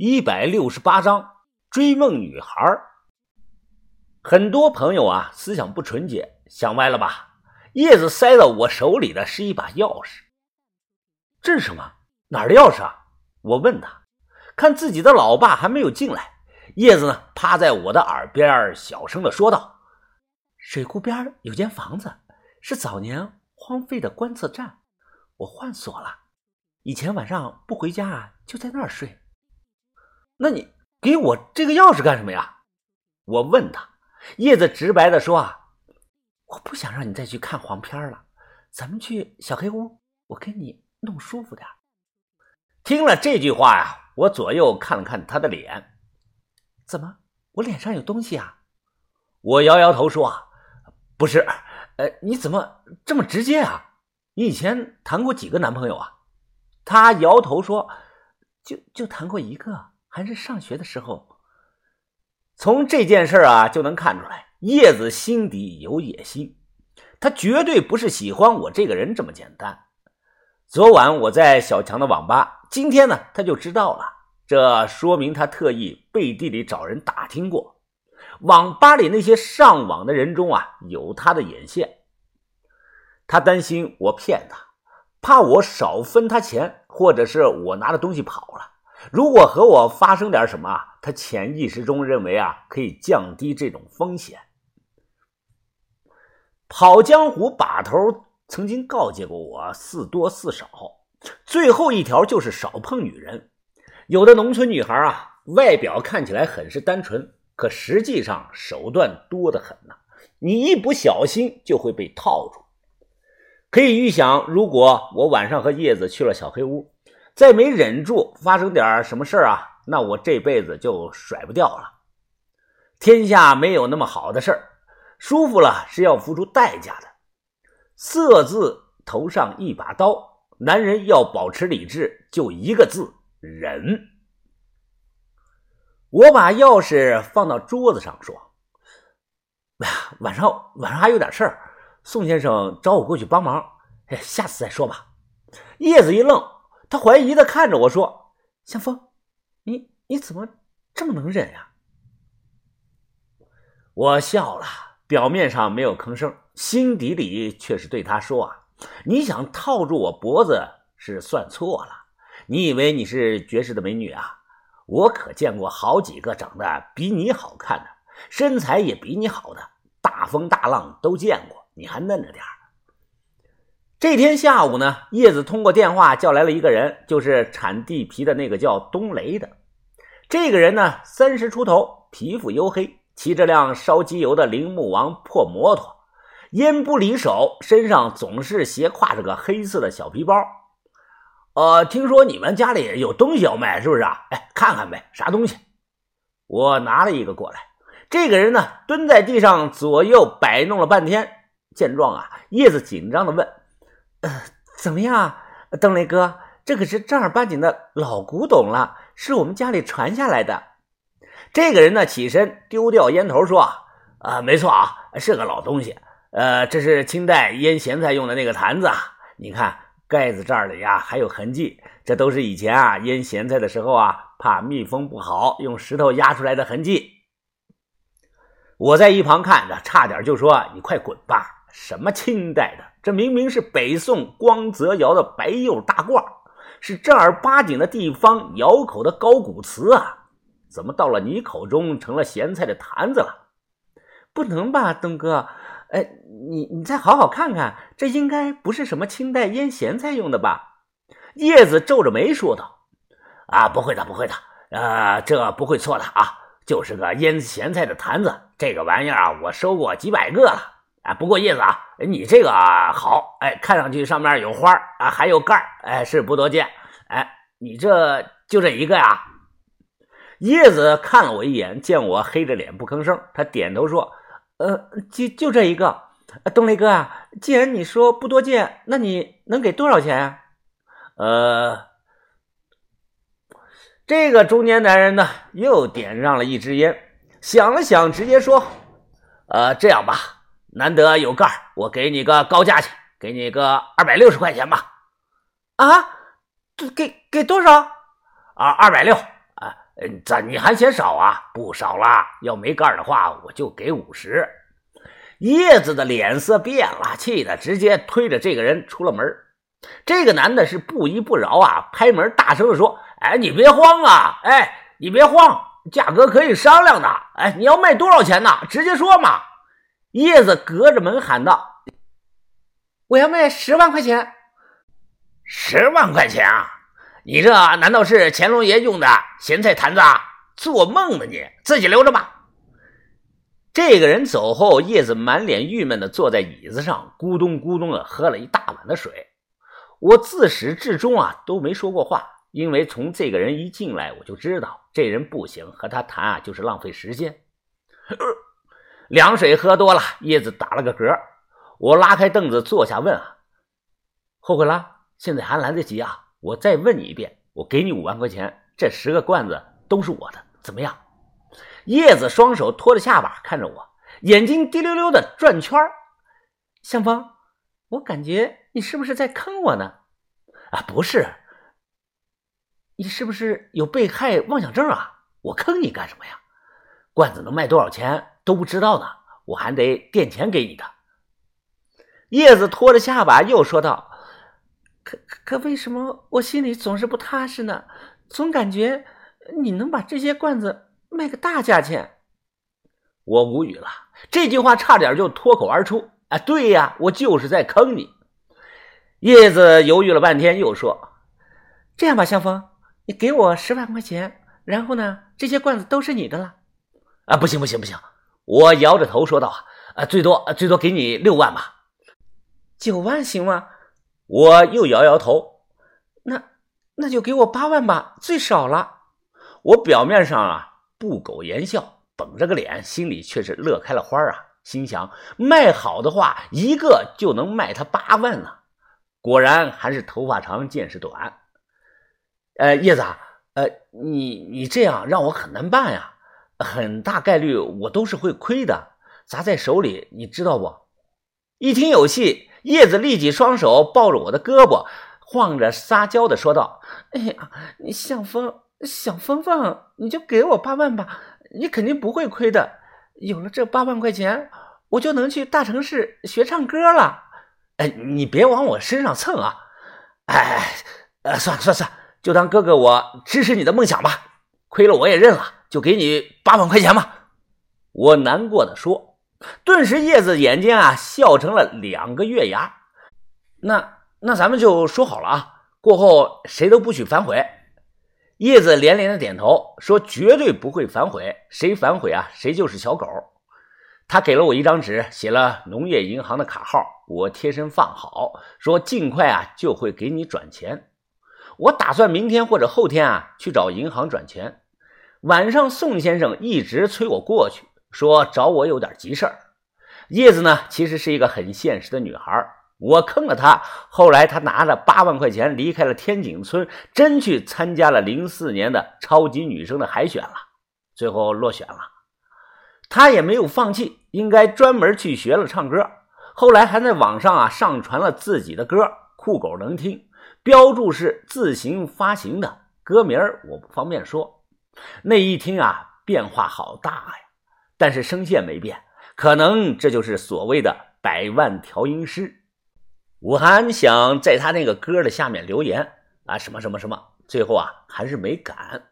一百六十八章追梦女孩很多朋友啊，思想不纯洁，想歪了吧？叶子塞到我手里的是一把钥匙。这是什么？哪儿的钥匙啊？我问他。看自己的老爸还没有进来，叶子呢，趴在我的耳边小声的说道：“水库边有间房子，是早年荒废的观测站，我换锁了。以前晚上不回家，就在那儿睡。”那你给我这个钥匙干什么呀？我问他，叶子直白的说：“啊，我不想让你再去看黄片了，咱们去小黑屋，我给你弄舒服点。”听了这句话呀，我左右看了看他的脸，怎么，我脸上有东西啊？我摇摇头说啊：“不是，呃，你怎么这么直接啊？你以前谈过几个男朋友啊？”他摇头说：“就就谈过一个。”还是上学的时候，从这件事啊就能看出来，叶子心底有野心，他绝对不是喜欢我这个人这么简单。昨晚我在小强的网吧，今天呢他就知道了，这说明他特意背地里找人打听过，网吧里那些上网的人中啊有他的眼线，他担心我骗他，怕我少分他钱，或者是我拿着东西跑了。如果和我发生点什么，他潜意识中认为啊，可以降低这种风险。跑江湖把头曾经告诫过我：四多四少，最后一条就是少碰女人。有的农村女孩啊，外表看起来很是单纯，可实际上手段多得很呐。你一不小心就会被套住。可以预想，如果我晚上和叶子去了小黑屋。再没忍住，发生点什么事啊？那我这辈子就甩不掉了。天下没有那么好的事儿，舒服了是要付出代价的。色字头上一把刀，男人要保持理智，就一个字：忍。我把钥匙放到桌子上，说：“哎呀，晚上晚上还有点事儿，宋先生找我过去帮忙，哎，下次再说吧。”叶子一愣。他怀疑的看着我说：“向风，你你怎么这么能忍呀？”我笑了，表面上没有吭声，心底里却是对他说：“啊，你想套住我脖子是算错了。你以为你是绝世的美女啊？我可见过好几个长得比你好看的，身材也比你好的，大风大浪都见过，你还嫩着点儿。”这天下午呢，叶子通过电话叫来了一个人，就是产地皮的那个叫东雷的。这个人呢，三十出头，皮肤黝黑，骑着辆烧机油的铃木王破摩托，烟不离手，身上总是斜挎着个黑色的小皮包。呃，听说你们家里有东西要卖，是不是啊？哎，看看呗，啥东西？我拿了一个过来。这个人呢，蹲在地上左右摆弄了半天，见状啊，叶子紧张的问。呃，怎么样啊，邓雷哥？这可是正儿八经的老古董了，是我们家里传下来的。这个人呢，起身丢掉烟头，说：“啊，没错啊，是个老东西。呃，这是清代腌咸菜用的那个坛子啊。你看盖子这儿里呀，还有痕迹，这都是以前啊腌咸菜的时候啊，怕密封不好，用石头压出来的痕迹。”我在一旁看着，差点就说：“你快滚吧！什么清代的？”这明明是北宋光泽窑的白釉大罐，是正儿八经的地方窑口的高古瓷啊！怎么到了你口中成了咸菜的坛子了？不能吧，东哥？哎，你你再好好看看，这应该不是什么清代腌咸菜用的吧？叶子皱着眉说道：“啊，不会的，不会的，呃，这不会错的啊，就是个腌咸菜的坛子。这个玩意儿啊，我收过几百个了。”啊，不过叶子啊，你这个好，哎，看上去上面有花啊，还有盖哎，是不多见，哎，你这就这一个呀？叶子看了我一眼，见我黑着脸不吭声，他点头说：“呃，就就这一个。”东雷哥啊，既然你说不多见，那你能给多少钱啊？呃，这个中年男人呢，又点上了一支烟，想了想，直接说：“呃，这样吧。”难得有盖我给你个高价钱，给你个二百六十块钱吧。啊，给给多少？啊，二百六啊，嗯，这你还嫌少啊？不少啦，要没盖的话，我就给五十。叶子的脸色变了，气得直接推着这个人出了门。这个男的是不依不饶啊，拍门大声的说：“哎，你别慌啊！哎，你别慌，价格可以商量的。哎，你要卖多少钱呢？直接说嘛！”叶子隔着门喊道：“我要卖十万块钱。”十万块钱啊！你这难道是乾隆爷用的咸菜坛子？做梦呢！你自己留着吧。这个人走后，叶子满脸郁闷的坐在椅子上，咕咚咕咚的喝了一大碗的水。我自始至终啊都没说过话，因为从这个人一进来，我就知道这人不行，和他谈啊就是浪费时间。凉水喝多了，叶子打了个嗝。我拉开凳子坐下，问啊：“后悔了？现在还来得及啊！我再问你一遍，我给你五万块钱，这十个罐子都是我的，怎么样？”叶子双手托着下巴看着我，眼睛滴溜溜的转圈向风，我感觉你是不是在坑我呢？啊，不是。你是不是有被害妄想症啊？我坑你干什么呀？罐子能卖多少钱都不知道呢，我还得垫钱给你的。叶子托着下巴又说道：“可可为什么我心里总是不踏实呢？总感觉你能把这些罐子……”卖个大价钱，我无语了。这句话差点就脱口而出。啊，对呀，我就是在坑你。叶子犹豫了半天，又说：“这样吧，向风，你给我十万块钱，然后呢，这些罐子都是你的了。”啊，不行不行不行！我摇着头说道：“啊，最多最多给你六万吧。九万行吗？”我又摇摇头。那那就给我八万吧，最少了。我表面上啊。不苟言笑，绷着个脸，心里却是乐开了花啊！心想卖好的话，一个就能卖他八万呢。果然还是头发长见识短。呃，叶子，呃，你你这样让我很难办呀，很大概率我都是会亏的，砸在手里，你知道不？一听有戏，叶子立即双手抱着我的胳膊，晃着撒娇的说道：“哎呀，你向风。”小峰峰，你就给我八万吧，你肯定不会亏的。有了这八万块钱，我就能去大城市学唱歌了。哎，你别往我身上蹭啊！哎，呃，算了算了算了，就当哥哥我支持你的梦想吧。亏了我也认了，就给你八万块钱吧。我难过的说。顿时，叶子眼睛啊笑成了两个月牙。那那咱们就说好了啊，过后谁都不许反悔。叶子连连的点头，说：“绝对不会反悔，谁反悔啊，谁就是小狗。”他给了我一张纸，写了农业银行的卡号，我贴身放好，说：“尽快啊，就会给你转钱。”我打算明天或者后天啊去找银行转钱。晚上，宋先生一直催我过去，说找我有点急事儿。叶子呢，其实是一个很现实的女孩。我坑了她，后来她拿着八万块钱离开了天井村，真去参加了零四年的超级女生的海选了，最后落选了。他也没有放弃，应该专门去学了唱歌。后来还在网上啊上传了自己的歌，酷狗能听，标注是自行发行的，歌名我不方便说。那一听啊，变化好大呀，但是声线没变，可能这就是所谓的百万调音师。武汉想在他那个歌的下面留言啊，什么什么什么，最后啊还是没敢。